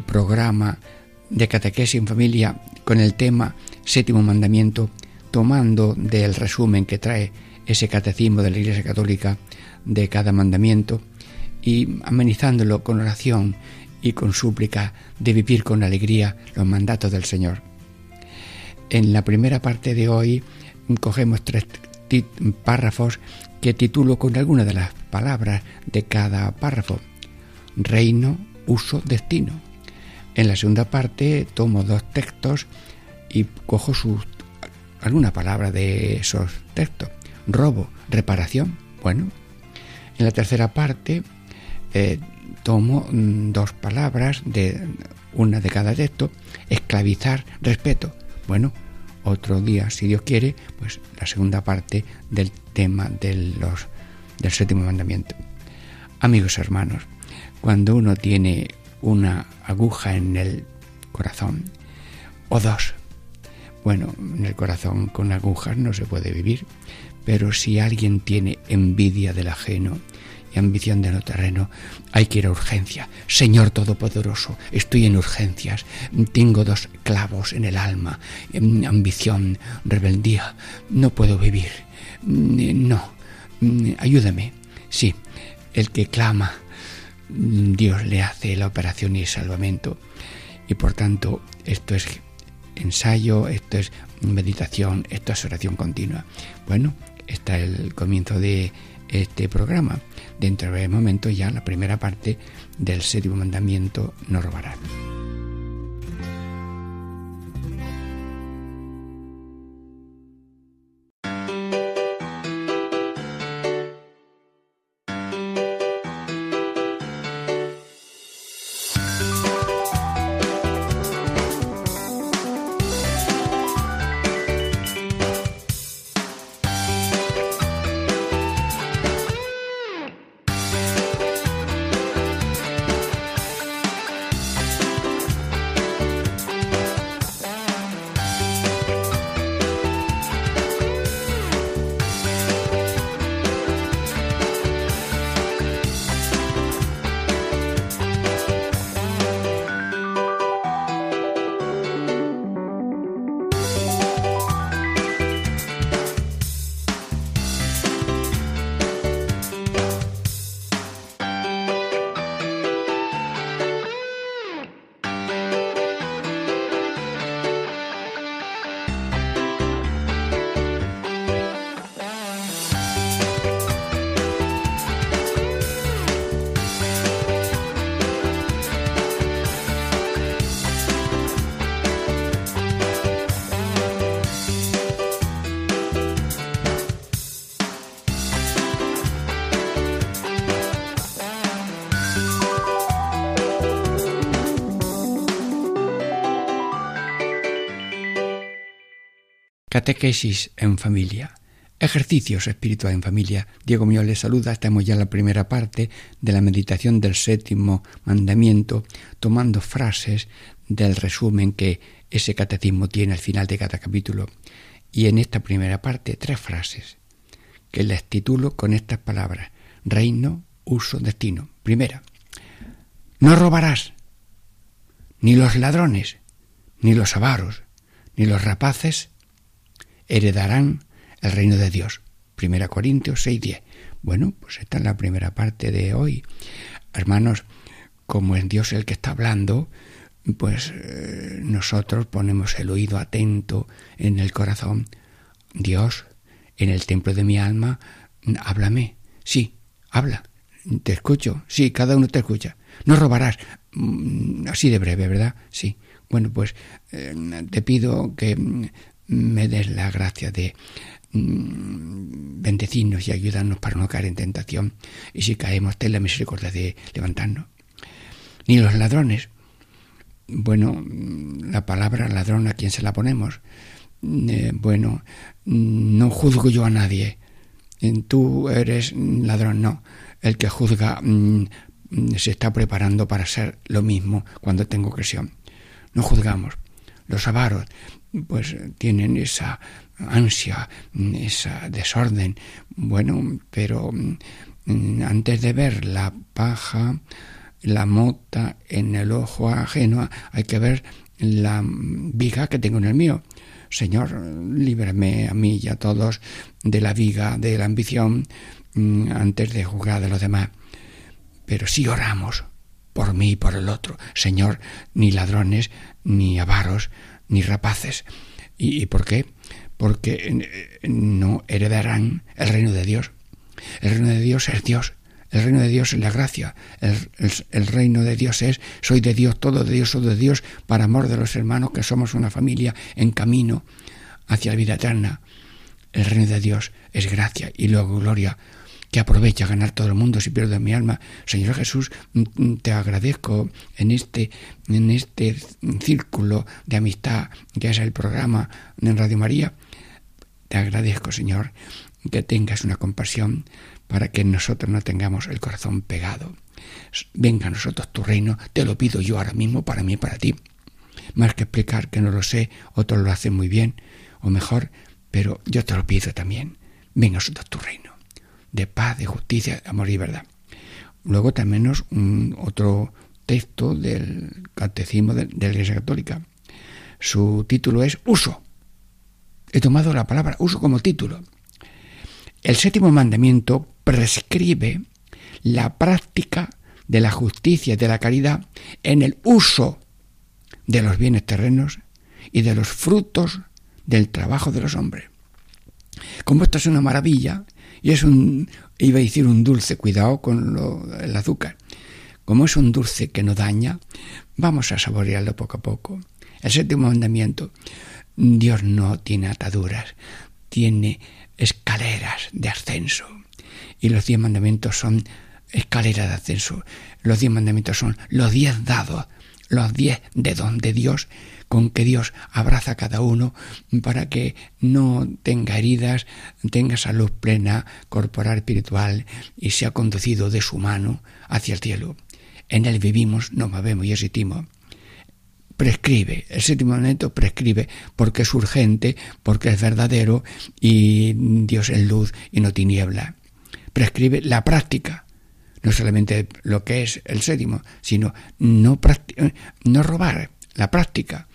programa de Catequesis en familia con el tema Séptimo Mandamiento, tomando del resumen que trae ese catecismo de la Iglesia Católica de cada mandamiento y amenizándolo con oración y con súplica de vivir con alegría los mandatos del Señor. En la primera parte de hoy cogemos tres párrafos que titulo con alguna de las palabras de cada párrafo. Reino, uso, destino. En la segunda parte tomo dos textos y cojo alguna palabra de esos textos. Robo, reparación. Bueno, en la tercera parte eh, tomo mm, dos palabras de una de cada texto. Esclavizar, respeto. Bueno, otro día, si Dios quiere, pues la segunda parte del tema de los, del séptimo mandamiento. Amigos hermanos, cuando uno tiene una aguja en el corazón, o dos, bueno, en el corazón con agujas no se puede vivir, pero si alguien tiene envidia del ajeno y ambición de lo terreno, hay que ir a urgencia. Señor Todopoderoso, estoy en urgencias, tengo dos clavos en el alma, ambición, rebeldía, no puedo vivir. No, ayúdame. Sí, el que clama, Dios le hace la operación y el salvamento. Y por tanto, esto es ensayo, esto es meditación, esto es oración continua. Bueno, está el comienzo de este programa. Dentro de momento ya la primera parte del séptimo mandamiento no robará. Catequesis en familia. Ejercicios espirituales en familia. Diego mío les saluda. Estamos ya en la primera parte de la meditación del séptimo mandamiento, tomando frases del resumen que ese catecismo tiene al final de cada capítulo. Y en esta primera parte, tres frases que les titulo con estas palabras: reino, uso, destino. Primera, no robarás, ni los ladrones, ni los avaros, ni los rapaces heredarán el reino de Dios. Primera Corintios 6:10. Bueno, pues esta es la primera parte de hoy. Hermanos, como es Dios el que está hablando, pues eh, nosotros ponemos el oído atento en el corazón. Dios, en el templo de mi alma, háblame. Sí, habla. Te escucho. Sí, cada uno te escucha. No robarás. Mm, así de breve, ¿verdad? Sí. Bueno, pues eh, te pido que me des la gracia de mm, bendecirnos y ayudarnos para no caer en tentación. Y si caemos, ten la misericordia de levantarnos. Ni los ladrones. bueno, la palabra ladrón, ¿a quién se la ponemos? Eh, bueno, no juzgo yo a nadie. Tú eres ladrón, no. El que juzga mm, se está preparando para ser lo mismo cuando tengo ocasión. No juzgamos. Los avaros, pues tienen esa ansia, esa desorden. Bueno, pero mm, antes de ver la paja, la mota en el ojo ajeno, hay que ver la viga que tengo en el mío. Señor, líbrame a mí y a todos de la viga, de la ambición, mm, antes de juzgar de los demás. Pero si oramos por mí y por el otro. Señor, ni ladrones, ni avaros, ni rapaces. ¿Y, por qué? Porque eh, no heredarán el reino de Dios. El reino de Dios es Dios. El reino de Dios es la gracia. El, reino de Dios es soy de Dios, todo de Dios, soy de Dios, para amor de los hermanos, que somos una familia en camino hacia la vida eterna. El reino de Dios es gracia y luego gloria que aprovecha ganar todo el mundo si pierdo mi alma. Señor Jesús, te agradezco en este, en este círculo de amistad que es el programa en Radio María. Te agradezco, Señor, que tengas una compasión para que nosotros no tengamos el corazón pegado. Venga a nosotros tu reino, te lo pido yo ahora mismo para mí y para ti. Más que explicar que no lo sé, otros lo hacen muy bien o mejor, pero yo te lo pido también. Venga a nosotros tu reino, de paz, de justicia, de amor y verdad. Luego también un, otro texto del Catecismo de, de la Iglesia Católica. Su título es Uso. He tomado la palabra uso como título. El séptimo mandamiento prescribe la práctica de la justicia y de la caridad en el uso de los bienes terrenos y de los frutos del trabajo de los hombres. Como esto es una maravilla y es un, iba a decir un dulce, cuidado con el azúcar, como es un dulce que no daña, vamos a saborearlo poco a poco. El séptimo mandamiento, Dios no tiene ataduras, tiene escaleras de ascenso. Y los diez mandamientos son escaleras de ascenso. Los diez mandamientos son los diez dados, los diez de donde Dios, con que Dios abraza a cada uno para que no tenga heridas, tenga salud plena, corporal, espiritual y sea conducido de su mano hacia el cielo. En él vivimos, nos movemos y existimos prescribe, el séptimo mandamiento prescribe porque es urgente, porque es verdadero y Dios es luz y no tiniebla. Prescribe la práctica, no solamente lo que es el séptimo, sino no, no robar, la práctica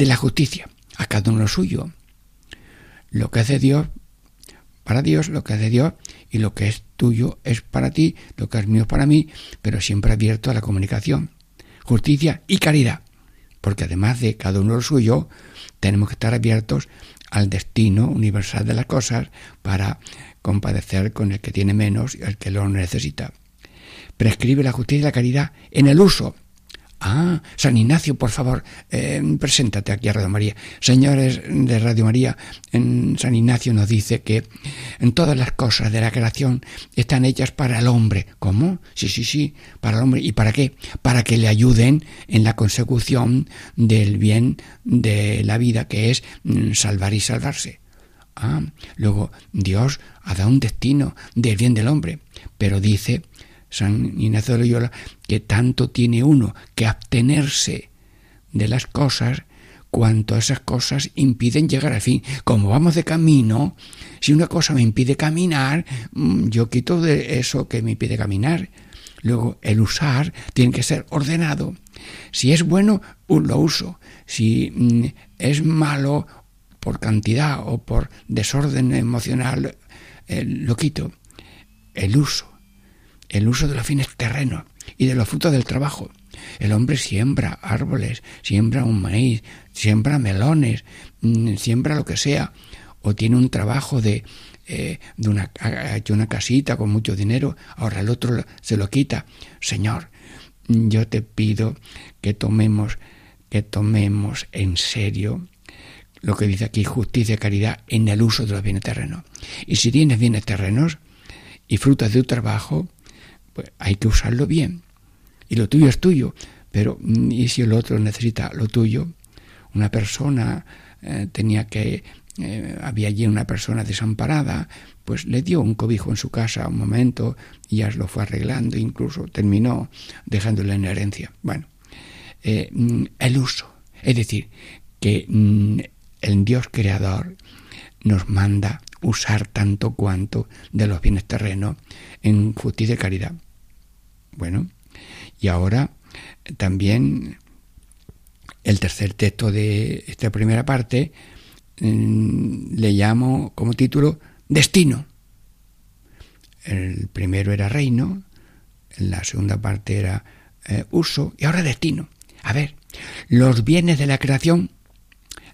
de la justicia, a cada uno lo suyo. Lo que hace Dios, para Dios, lo que hace Dios y lo que es tuyo es para ti, lo que es mío es para mí, pero siempre abierto a la comunicación. Justicia y caridad porque además de cada uno lo suyo, tenemos que estar abiertos al destino universal de las cosas para compadecer con el que tiene menos y el que lo necesita. Prescribe la justicia y la caridad en el uso Ah, San Ignacio, por favor, eh, preséntate aquí a Radio María. Señores de Radio María, San Ignacio nos dice que en todas las cosas de la creación están hechas para el hombre. ¿Cómo? Sí, sí, sí, para el hombre. ¿Y para qué? Para que le ayuden en la consecución del bien de la vida, que es mm, salvar y salvarse. Ah, luego Dios ha dado un destino del bien del hombre, pero dice San Ignacio de Loyola, que tanto tiene uno que abstenerse de las cosas cuanto esas cosas impiden llegar al fin. Como vamos de camino, si una cosa me impide caminar, mm, yo quito de eso que me impide caminar. Luego, el usar tiene que ser ordenado. Si es bueno, lo uso. Si mm, es malo por cantidad o por desorden emocional, eh, lo quito. El uso el uso de los fines terrenos y de los frutos del trabajo. El hombre siembra árboles, siembra un maíz, siembra melones, mm, siembra lo que sea, o tiene un trabajo de, eh, de una, una casita con mucho dinero, ahora el otro se lo quita. Señor, yo te pido que tomemos, que tomemos en serio lo que dice aquí justicia y caridad en el uso de los bienes terrenos. Y si tienes bienes terrenos y frutas de tu trabajo, pues hay que usarlo bien. Y lo tuyo es tuyo, pero mm, ¿y si el otro necesita lo tuyo? Una persona eh, tenía que, eh, había allí una persona desamparada, pues le dio un cobijo en su casa un momento y ya lo fue arreglando, incluso terminó dejándole en herencia. Bueno, eh, mm, el uso, es decir, que mm, el Dios creador nos manda usar tanto cuanto de los bienes terrenos en justicia y caridad. Bueno, y ahora también el tercer texto de esta primera parte mm, le llamo como título Destino. El primero era reino, la segunda parte era eh, uso y ahora destino. A ver, los bienes de la creación,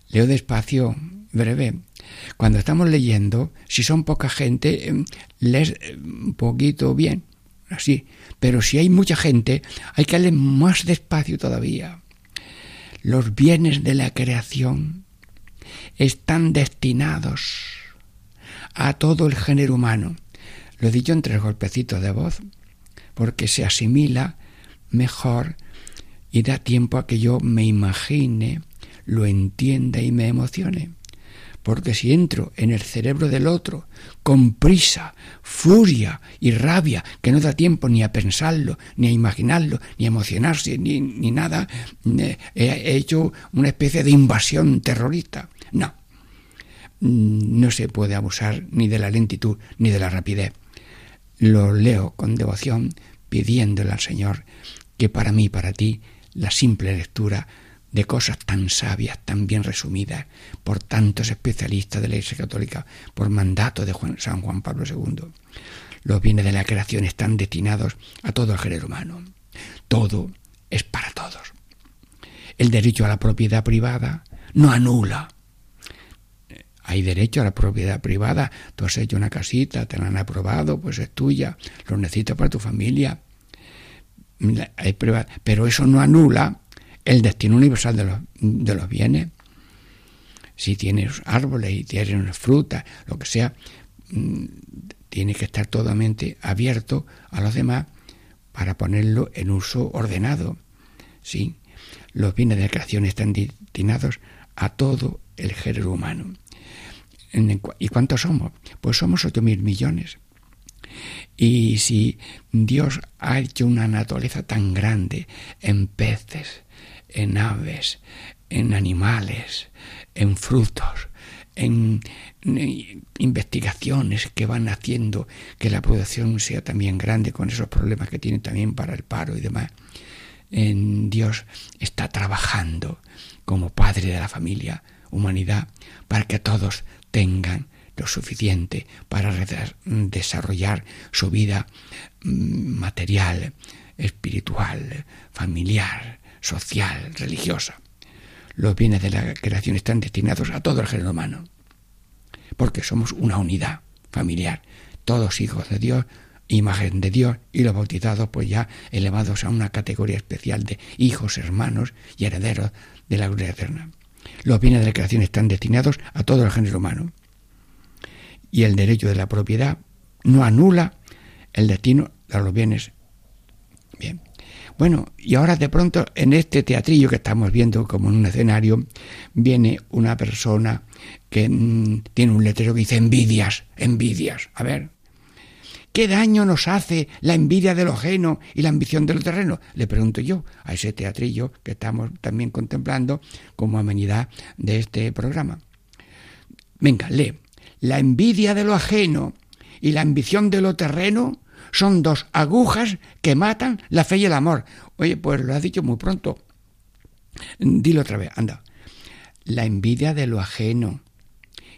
leo despacio, breve. Cuando estamos leyendo, si son poca gente, em, lees un poquito bien, así. Pero si hay mucha gente, hay que leer más despacio todavía. Los bienes de la creación están destinados a todo el género humano. Lo he dicho en tres golpecitos de voz, porque se asimila mejor y da tiempo a que yo me imagine, lo entienda y me emocione. Porque si entro en el cerebro del otro con prisa, furia y rabia, que no da tiempo ni a pensarlo, ni a imaginarlo, ni a emocionarse, ni, nada, eh, he hecho una especie de invasión terrorista. No, mm, no se puede abusar ni de la lentitud ni de la rapidez. Lo leo con devoción, pidiéndole al Señor que para mí, para ti, la simple lectura de cosas tan sabias, tan bien resumidas por tantos especialistas de la Iglesia Católica, por mandato de San Juan Pablo II. Los bienes de la creación están destinados a todo el género humano. Todo es para todos. El derecho a la propiedad privada no anula. Hay derecho a la propiedad privada. Tú has hecho una casita, te la han aprobado, pues es tuya, lo necesitas para tu familia. Pero eso no anula el destino universal de los, de los bienes. Si tienes árboles y tienes fruta, lo que sea, mm, tiene que estar totalmente abierto a los demás para ponerlo en uso ordenado. ¿sí? Los bienes de creación están destinados a todo el género humano. ¿Y cuántos somos? Pues somos ocho mil millones. Y si Dios ha hecho una naturaleza tan grande en peces, en aves, en animales, en frutos, en, investigaciones que van haciendo que la producción sea también grande con esos problemas que tiene también para el paro y demás. En Dios está trabajando como padre de la familia, humanidad, para que todos tengan lo suficiente para desarrollar su vida mm, material, espiritual, familiar, social, religiosa. Los bienes de la creación están destinados a todo el género humano, porque somos una unidad familiar, todos hijos de Dios, imagen de Dios, y los bautizados pues ya elevados a una categoría especial de hijos, hermanos y herederos de la gloria eterna. Los bienes de la creación están destinados a todo el género humano. Y el derecho de la propiedad no anula el destino de los bienes. Bien. Bueno, y ahora de pronto en este teatrillo que estamos viendo como en un escenario, viene una persona que mm, tiene un letrero que dice envidias, envidias. A ver, ¿qué daño nos hace la envidia de lo ajeno y la ambición de lo terreno? Le pregunto yo a ese teatrillo que estamos también contemplando como amenidad de este programa. Venga, lee. La envidia de lo ajeno y la ambición de lo terreno son dos agujas que matan la fe y el amor. Oye, pues lo has dicho muy pronto. Dilo otra vez, anda. La envidia de lo ajeno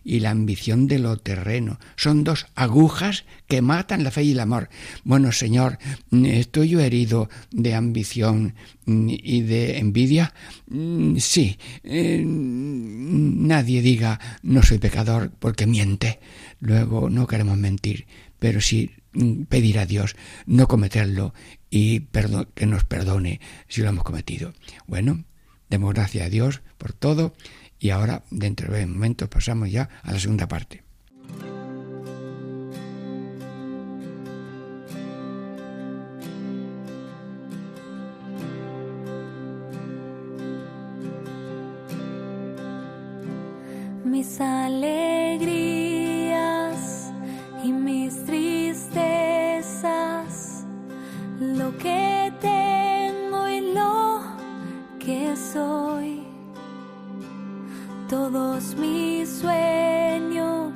y la ambición de lo terreno son dos agujas que matan la fe y el amor. Bueno, Señor, ¿estoy yo herido de ambición y de envidia? Sí, eh, nadie diga no soy pecador porque miente. Luego no queremos mentir, pero sí pedir a Dios no cometerlo y que nos perdone si lo hemos cometido. Bueno, demos gracias a Dios por todo y ahora dentro de momentos pasamos ya a la segunda parte. Mis alegrías lo que tengo y lo que soy, todos mis sueños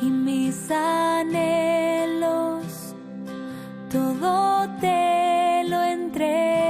y mis anhelos, todo te lo entrego,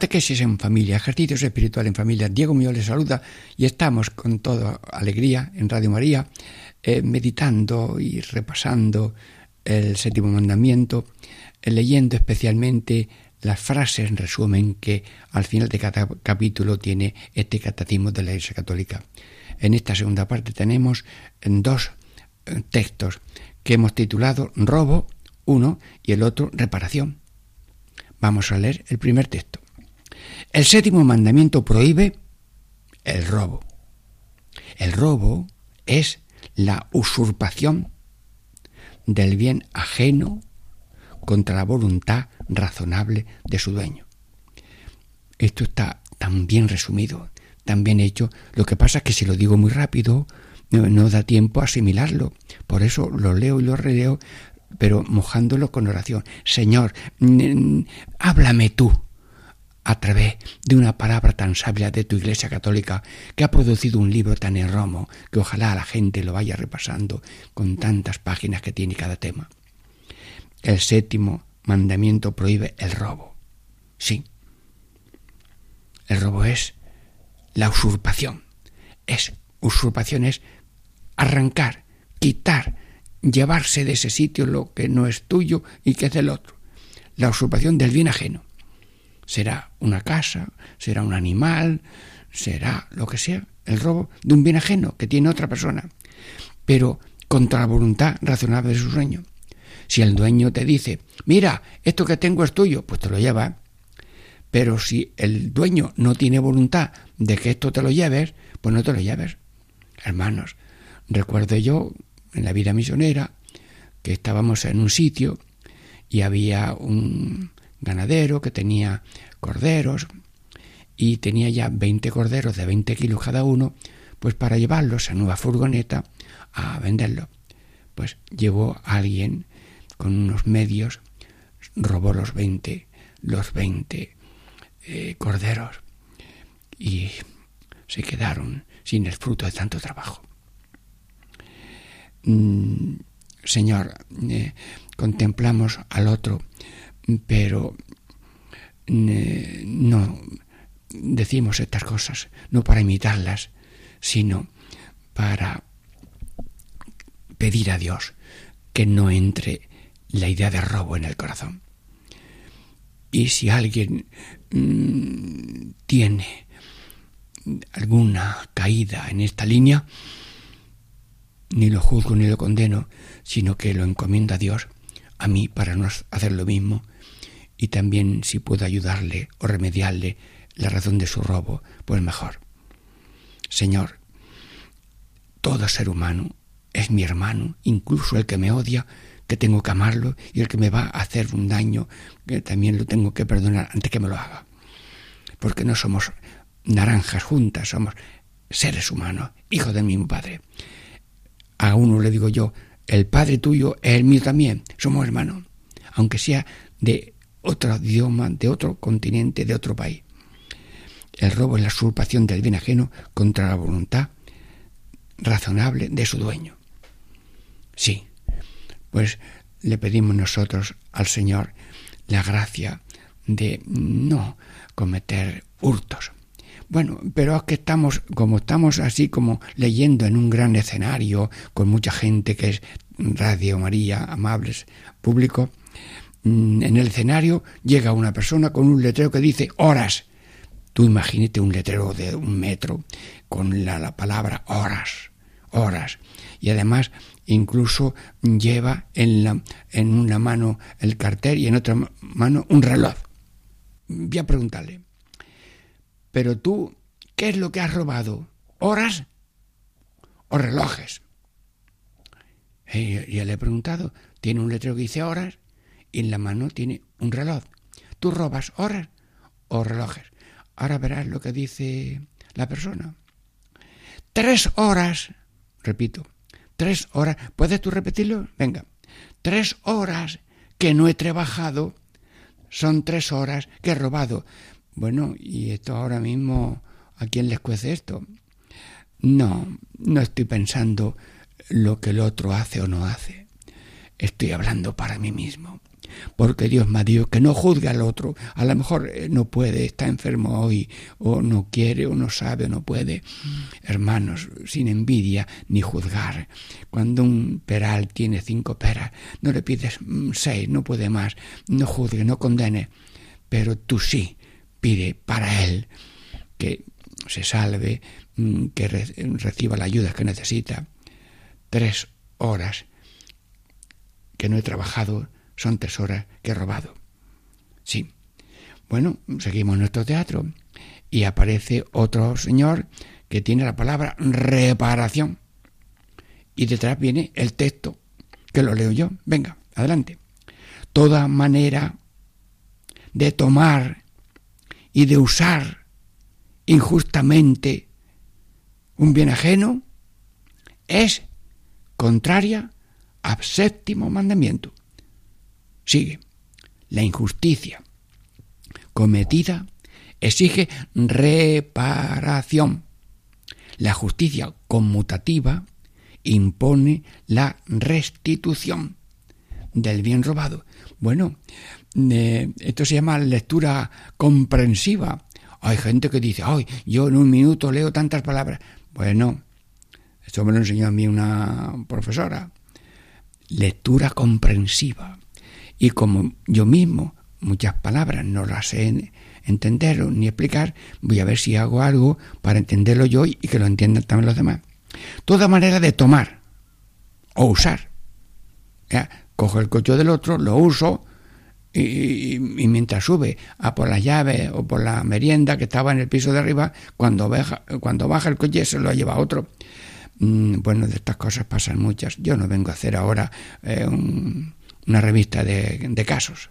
Catequesis en familia, ejercicios espiritual en familia. Diego Mío les saluda y estamos con toda alegría en Radio María eh, meditando y repasando el séptimo mandamiento, eh, leyendo especialmente las frases en resumen que al final de cada capítulo tiene este catecismo de la Iglesia Católica. En esta segunda parte tenemos en dos eh, textos que hemos titulado Robo, uno, y el otro Reparación. Vamos a leer el primer texto. El séptimo mandamiento prohíbe el robo. El robo es la usurpación del bien ajeno contra la voluntad razonable de su dueño. Esto está tan bien resumido, tan bien hecho. Lo que pasa es que si lo digo muy rápido, no, da tiempo a asimilarlo. Por eso lo leo y lo releo, pero mojándolo con oración. Señor, háblame tú a través de una palabra tan sabia de tu Iglesia Católica que ha producido un libro tan hermoso que ojalá la gente lo vaya repasando con tantas páginas que tiene cada tema. El séptimo mandamiento prohíbe el robo. Sí. El robo es la usurpación. Es usurpación es arrancar, quitar, llevarse de ese sitio lo que no es tuyo y que es del otro. La usurpación del bien ajeno será una casa, será un animal, será lo que sea, el robo de un bien ajeno que tiene otra persona, pero contra la voluntad razonable de su dueño. Si el dueño te dice, mira, esto que tengo es tuyo, pues te lo lleva. Pero si el dueño no tiene voluntad de que esto te lo lleves, pues no te lo lleves. Hermanos, recuerdo yo en la vida misionera que estábamos en un sitio y había un, ganadero que tenía corderos y tenía ya 20 corderos de 20 kilos cada uno, pues para llevarlos en nueva furgoneta a venderlo. Pues llevó a alguien con unos medios, robó los 20, los 20 eh, corderos y se quedaron sin el fruto de tanto trabajo. Mm, señor, eh, contemplamos al otro pero no decimos estas cosas, no para imitarlas, sino para pedir a Dios que no entre la idea de robo en el corazón. Y si alguien mm, tiene alguna caída en esta línea, ni lo juzgo ni lo condeno, sino que lo encomiendo a Dios, a mí, para no hacer lo mismo, y también si puedo ayudarle o remediarle la razón de su robo, pues mejor. Señor, todo ser humano es mi hermano, incluso el que me odia, que tengo que amarlo, y el que me va a hacer un daño, que también lo tengo que perdonar antes que me lo haga. Porque no somos naranjas juntas, somos seres humanos, hijos del mismo Padre. A uno le digo yo, el Padre tuyo es el mío también, somos hermanos, aunque sea de otro idioma, de otro continente, de otro país. El robo es la usurpación del bien ajeno contra la voluntad razonable de su dueño. Sí, pues le pedimos nosotros al Señor la gracia de no cometer hurtos. Bueno, pero es que estamos, como estamos así como leyendo en un gran escenario, con mucha gente que es Radio María, amables, público, en el escenario llega una persona con un letrero que dice horas. Tú imagínate un letrero de un metro con la, la palabra horas, horas. Y además incluso lleva en, la, en una mano el cartel y en otra mano un reloj. Voy a preguntarle, pero tú, ¿qué es lo que has robado? ¿Horas o relojes? Y ya le he preguntado, tiene un letrero que dice horas en la mano tiene un reloj. ¿Tú robas horas o relojes? Ahora verás lo que dice la persona. Tres horas, repito, tres horas. ¿Puedes tú repetirlo? Venga. Tres horas que no he trabajado son tres horas que he robado. Bueno, ¿y esto ahora mismo a quién les cuece esto? No, no estoy pensando lo que el otro hace o no hace. Estoy hablando para mí mismo. Porque Dios me ha dicho que no juzgue al otro. A lo mejor eh, no puede, está enfermo hoy, o no quiere, o no sabe, o no puede. Hermanos, sin envidia ni juzgar. Cuando un peral tiene cinco peras, no le pides mm, seis, no puede más. No juzgue, no condene. Pero tú sí, pide para él que se salve, mm, que reciba la ayuda que necesita. Tres horas que no he trabajado son tres horas que he robado. Sí. Bueno, seguimos nuestro teatro y aparece otro señor que tiene la palabra reparación. Y detrás viene el texto, que lo leo yo. Venga, adelante. Toda manera de tomar y de usar injustamente un bien ajeno es contraria al séptimo mandamiento. Sigue. La injusticia cometida exige reparación. La justicia conmutativa impone la restitución del bien robado. Bueno, esto se llama lectura comprensiva. Hay gente que dice, ay, yo en un minuto leo tantas palabras. Bueno, esto me lo enseñó a mí una profesora. Lectura comprensiva. Y como yo mismo muchas palabras no las sé entender ni explicar, voy a ver si hago algo para entenderlo yo y que lo entiendan también los demás. Toda manera de tomar o usar. Cojo el coche del otro, lo uso, y, mientras sube a por la llave o por la merienda que estaba en el piso de arriba, cuando baja, cuando baja el coche se lo lleva otro. Mm, bueno, de estas cosas pasan muchas. Yo no vengo a hacer ahora eh, una revista de, de casos,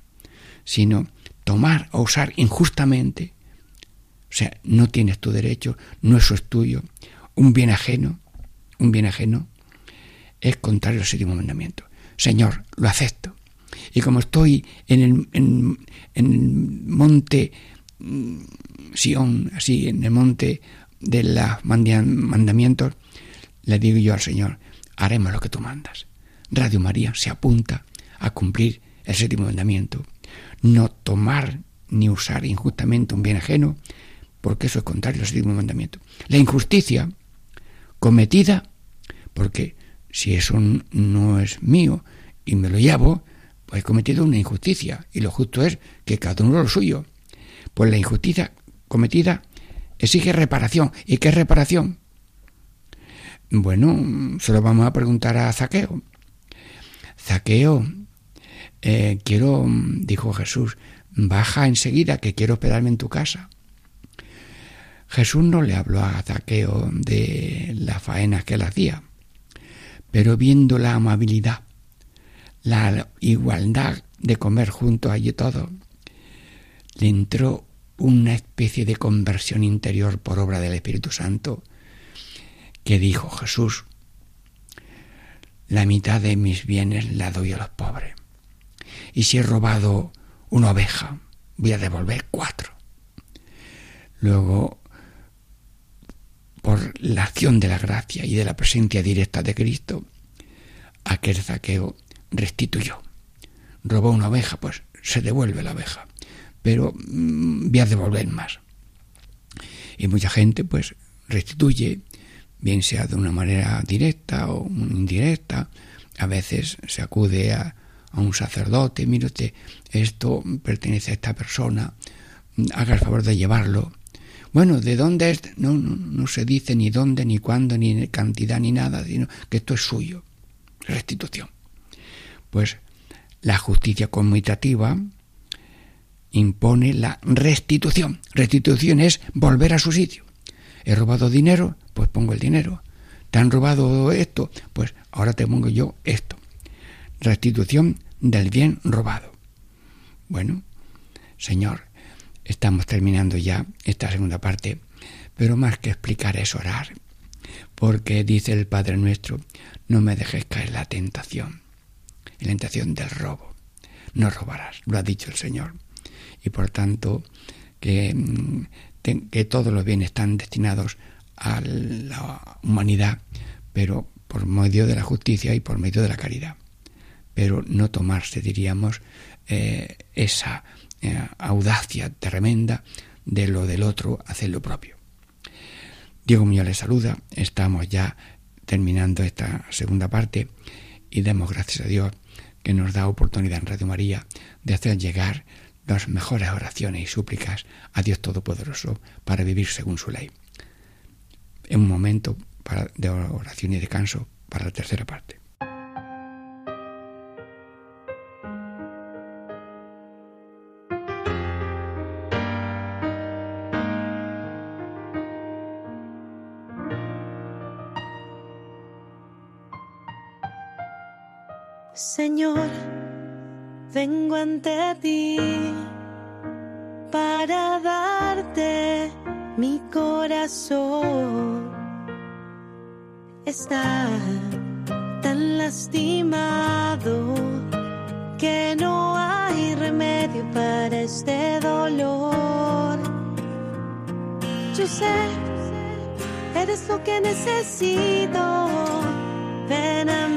sino tomar o usar injustamente. O sea, no tienes tu derecho, no es tuyo. Un bien ajeno, un bien ajeno, es contrario al séptimo mandamiento. Señor, lo acepto y como estoy en el, en, el monte mm, Sion, así, en el monte de los mandamientos, le digo yo al Señor, haremos lo que tú mandas. Radio María se apunta a cumplir el séptimo mandamiento, no tomar ni usar injustamente un bien ajeno, porque eso es contrario al séptimo mandamiento. La injusticia cometida, porque si eso no es mío y me lo llevo, Pues he cometido una injusticia y lo justo es que cada uno lo suyo. Pues la injusticia cometida exige reparación. ¿Y qué reparación? Bueno, se lo vamos a preguntar a Zaqueo. Zaqueo, eh, quiero, dijo Jesús, baja enseguida que quiero hospedarme en tu casa. Jesús no le habló a Zaqueo de las faenas que él hacía, pero viendo la amabilidad, la igualdad de comer juntos allí todo, le entró una especie de conversión interior por obra del Espíritu Santo, que dijo Jesús, la mitad de mis bienes la doy a los pobres. Y si he robado una oveja, voy a devolver cuatro. Luego, por la acción de la gracia y de la presencia directa de Cristo, aquel saqueo restituyó. Robó una oveja, pues se devuelve la oveja, pero mm, voy a devolver más. Y mucha gente pues restituye, bien sea de una manera directa o indirecta, a veces se acude a, a un sacerdote, usted, esto pertenece a esta persona, haga el favor de llevarlo. Bueno, ¿de dónde es? No, no, no se dice ni dónde, ni cuándo, ni cantidad, ni nada, sino que esto es suyo. Restitución. Pues la justicia conmutativa impone la restitución. Restitución es volver a su sitio. He robado dinero, pues pongo el dinero. ¿Te han robado esto? Pues ahora te pongo yo esto restitución del bien robado. Bueno, Señor, estamos terminando ya esta segunda parte, pero más que explicar es orar, porque dice el Padre nuestro, no me dejes caer la tentación, la tentación del robo. No robarás, lo ha dicho el Señor. Y por tanto, que, mm, que todos los bienes están destinados a la humanidad, pero por medio de la justicia y por medio de la caridad pero no tomarse, diríamos, eh, esa eh, audacia tremenda de lo del otro hacer lo propio. Diego Muñoz les saluda, estamos ya terminando esta segunda parte y demos gracias a Dios que nos da oportunidad en Radio María de hacer llegar las mejores oraciones y súplicas a Dios Todopoderoso para vivir según su ley. En un momento de oración y descanso para la tercera parte. Señor, vengo ante ti para darte mi corazón. Está tan lastimado que no hay remedio para este dolor. Yo sé, eres lo que necesito. Ven a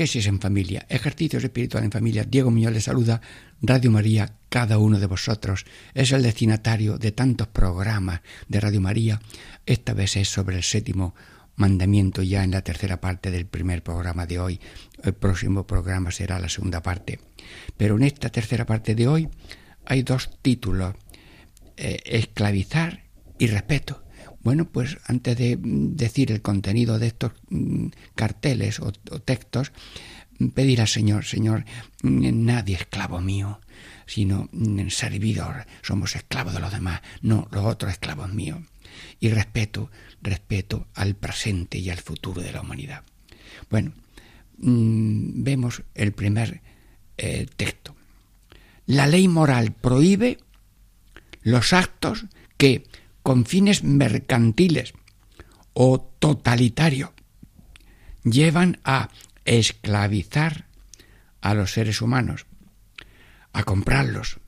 Catequesis en familia, ejercicios espirituales en familia. Diego Muñoz les saluda. Radio María, cada uno de vosotros es el destinatario de tantos programas de Radio María. Esta vez es sobre el séptimo mandamiento ya en la tercera parte del primer programa de hoy. El próximo programa será la segunda parte. Pero en esta tercera parte de hoy hay dos títulos, eh, esclavizar y respeto. Bueno, pues antes de decir el contenido de estos mm, carteles o, textos, pedir al Señor, Señor, nadie esclavo mío, sino servidor, somos esclavos de los demás, no los otros esclavos míos. Y respeto, respeto al presente y al futuro de la humanidad. Bueno, mm, vemos el primer eh, texto. La ley moral prohíbe los actos que con fines mercantiles o totalitario llevan a esclavizar a los seres humanos, a comprarlos,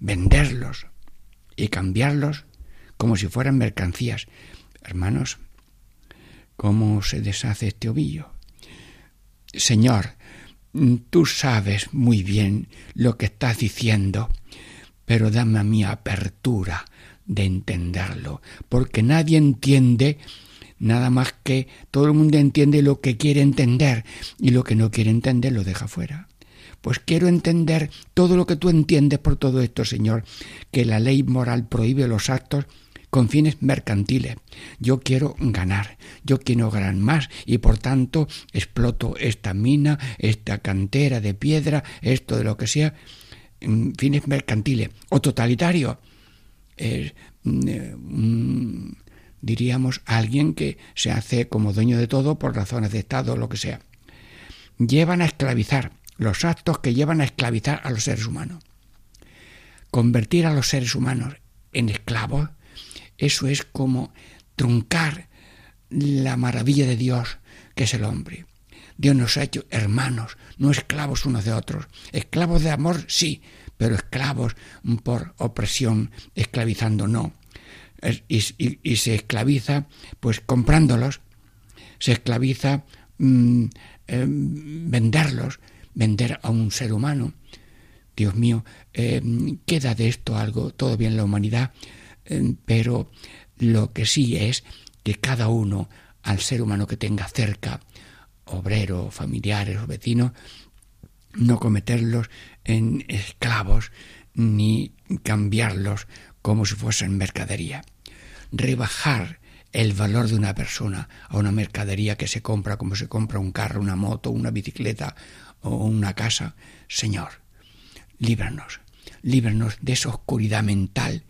venderlos y cambiarlos como si fueran mercancías. Hermanos, ¿cómo se deshace este ovillo? Señor, tú sabes muy bien lo que estás diciendo, pero dame a mi apertura de entenderlo, porque nadie entiende nada más que todo el mundo entiende lo que quiere entender y lo que no quiere entender lo deja fuera. Pues quiero entender todo lo que tú entiendes por todo esto, Señor, que la ley moral prohíbe los actos con fines mercantiles. Yo quiero ganar, yo quiero ganar más y por tanto exploto esta mina, esta cantera de piedra, esto de lo que sea, fines mercantiles o totalitarios mm, eh, diríamos, alguien que se hace como dueño de todo por razones de Estado o lo que sea. Llevan a esclavizar, los actos que llevan a esclavizar a los seres humanos. Convertir a los seres humanos en esclavos, eso es como truncar la maravilla de Dios que es el hombre. Dios nos ha hecho hermanos, no esclavos unos de otros. Esclavos de amor, sí, pero esclavos por opresión, esclavizando no. Y, se esclaviza, pues comprándolos, se esclaviza mm, eh, venderlos, vender a un ser humano. Dios mío, eh, queda de esto algo, todo bien la humanidad, eh, pero lo que sí es que cada uno, al ser humano que tenga cerca, obrero, familiares o vecinos, no cometerlos en esclavos ni cambiarlos como si fuesen mercadería. Rebajar el valor de una persona a una mercadería que se compra como se compra un carro, una moto, una bicicleta o una casa. Señor, líbranos, líbranos de esa oscuridad mental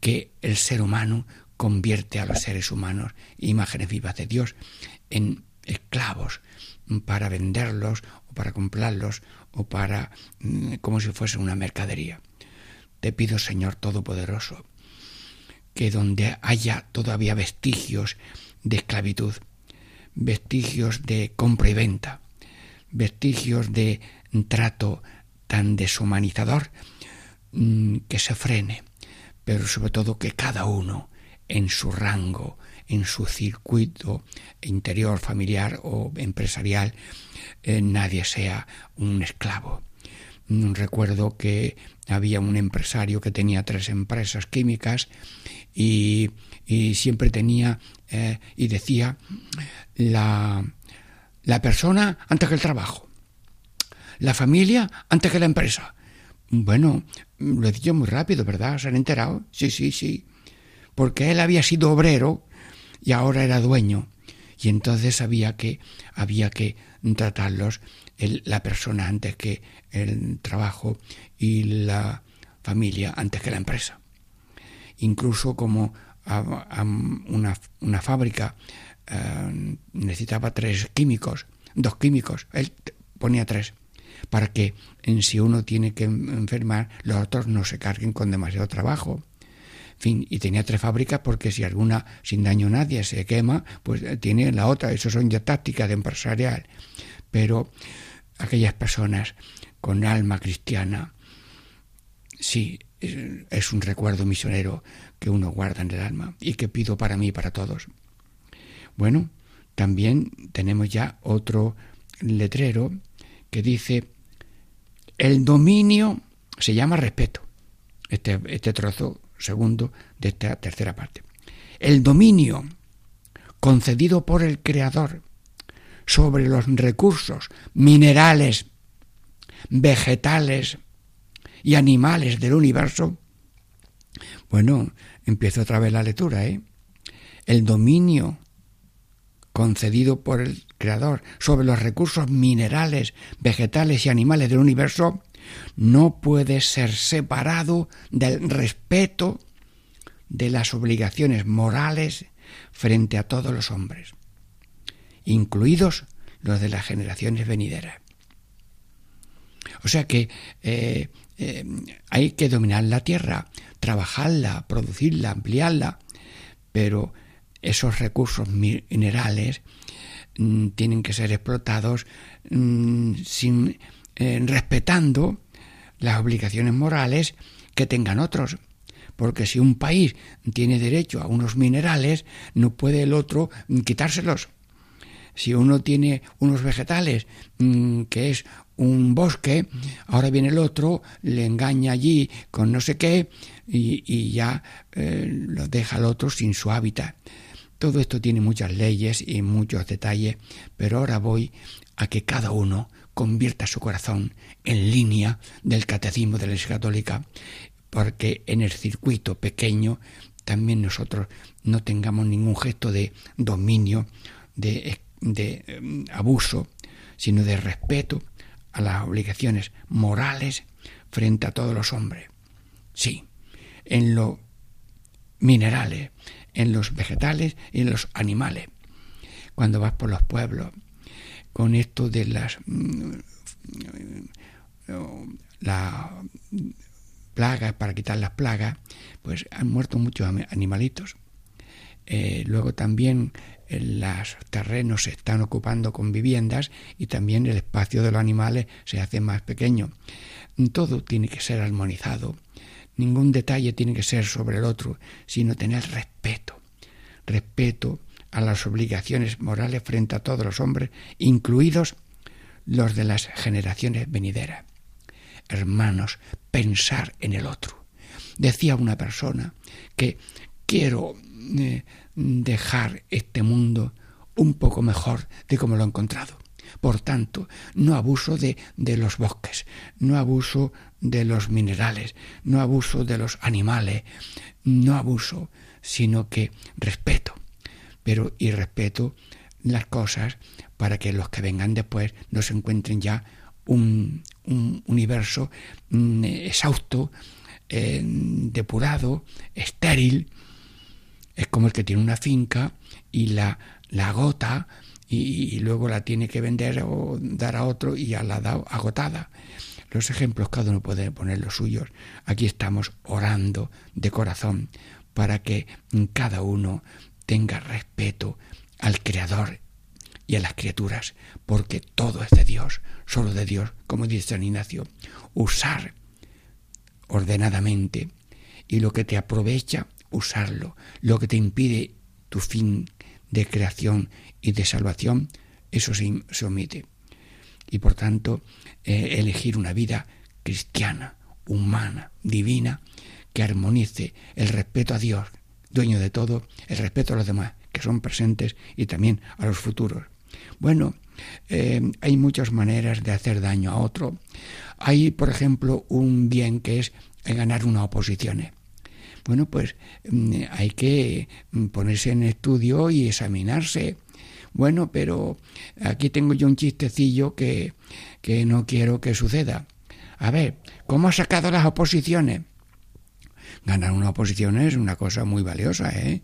que el ser humano convierte a los seres humanos, imágenes vivas de Dios, en esclavos para venderlos o para comprarlos o para mm, como si fuese una mercadería. Te pido, Señor Todopoderoso, que donde haya todavía vestigios de esclavitud, vestigios de compra y venta, vestigios de trato tan deshumanizador, mm, que se frene, pero sobre todo que cada uno en su rango, en su circuito interior, familiar o empresarial, eh, nadie sea un esclavo. Mm, recuerdo que había un empresario que tenía tres empresas químicas y, siempre tenía eh, y decía la, la persona antes que el trabajo, la familia antes que la empresa. Bueno, lo he dicho muy rápido, ¿verdad? ¿Se han enterado? Sí, sí, sí. Porque él había sido obrero y ahora era dueño. Y entonces había que, había que tratarlos la persona antes que el trabajo y la familia antes que la empresa. Incluso como una, una, fábrica eh, necesitaba tres químicos, dos químicos, él ponía tres, para que en si uno tiene que enfermar, los otros no se carguen con demasiado trabajo fin, y tenía tres fábricas porque si alguna sin daño a nadie se quema, pues eh, tiene la otra. Eso son ya tácticas de empresarial. Pero aquellas personas con alma cristiana, sí, es un recuerdo misionero que uno guarda en el alma y que pido para mí y para todos. Bueno, también tenemos ya otro letrero que dice, el dominio se llama respeto. Este, este trozo segundo de esta tercera parte. El dominio concedido por el Creador sobre los recursos minerales, vegetales y animales del universo, bueno, empiezo otra vez la lectura, ¿eh? El dominio concedido por el Creador sobre los recursos minerales, vegetales y animales del universo no puede ser separado del respeto de las obligaciones morales frente a todos los hombres, incluidos los de las generaciones venideras. O sea que eh, eh, hay que dominar la tierra, trabajarla, producirla, ampliarla, pero esos recursos minerales mm, tienen que ser explotados mm, sin respetando las obligaciones morales que tengan otros. Porque si un país tiene derecho a unos minerales, no puede el otro quitárselos. Si uno tiene unos vegetales, mm, que es un bosque, ahora viene el otro, le engaña allí con no sé qué y, ya eh, lo deja al otro sin su hábitat. Todo esto tiene muchas leyes y muchos detalles, pero ahora voy a que cada uno convierta su corazón en línea del catecismo de la Iglesia Católica, porque en el circuito pequeño también nosotros no tengamos ningún gesto de dominio, de, de eh, abuso, sino de respeto a las obligaciones morales frente a todos los hombres. Sí, en los minerales, en los vegetales y en los animales. Cuando vas por los pueblos con esto de las mm, la plagas para quitar las plagas pues han muerto muchos animalitos. Eh, luego también eh, los terrenos se están ocupando con viviendas y también el espacio de los animales se hace más pequeño. Todo tiene que ser armonizado. Ningún detalle tiene que ser sobre el otro sino tener respeto. Respeto a las obligaciones morales frente a todos los hombres, incluidos los de las generaciones venideras. Hermanos, pensar en el otro. Decía una persona que quiero eh, dejar este mundo un poco mejor de como lo he encontrado. Por tanto, no abuso de, de, los bosques, no abuso de los minerales, no abuso de los animales, no abuso, sino que respeto pero y respeto las cosas para que los que vengan después no se encuentren ya un, universo mm, exhausto, eh, depurado, estéril. Es como el que tiene una finca y la, la agota y, luego la tiene que vender o dar a otro y ya la da agotada. Los ejemplos cada uno puede poner los suyos. Aquí estamos orando de corazón para que cada uno tenga respeto al Creador y a las criaturas, porque todo es de Dios, solo de Dios, como dice San Ignacio. Usar ordenadamente y lo que te aprovecha, usarlo. Lo que te impide tu fin de creación y de salvación, eso se, omite. Y por tanto, eh, elegir una vida cristiana, humana, divina, que armonice el respeto a Dios, dueño de todo, el respeto a los demás, que son presentes, y también a los futuros. Bueno, eh, hay muchas maneras de hacer daño a otro. Hay, por ejemplo, un bien que es ganar una oposición. Bueno, pues mm, hay que mm, ponerse en estudio y examinarse. Bueno, pero aquí tengo yo un chistecillo que, que no quiero que suceda. A ver, ¿cómo ha sacado las oposiciones? Ganar una oposición es una cosa muy valiosa, ¿eh?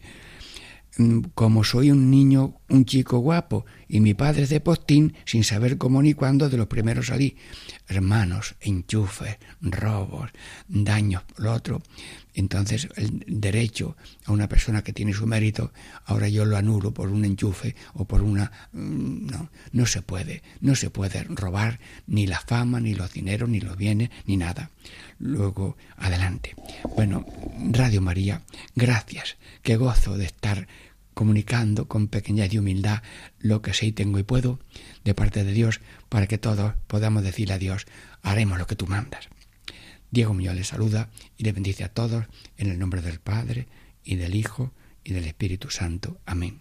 Mm, como soy un niño, un chico guapo, y mi padre de postín, sin saber cómo ni cuándo de los primeros salí. Hermanos, enchufes, robos, daños, lo otro. Entonces, el derecho a una persona que tiene su mérito, ahora yo lo anulo por un enchufe o por una... Mm, no, no se puede, no se puede robar ni la fama, ni los dineros, ni los bienes, ni nada. Luego, adelante. Bueno, Radio María, gracias, qué gozo de estar comunicando con pequeñez y humildad lo que sé y tengo y puedo de parte de Dios para que todos podamos decirle a Dios, haremos lo que tú mandas. Diego Muñoz le saluda y le bendice a todos en el nombre del Padre y del Hijo y del Espíritu Santo. Amén.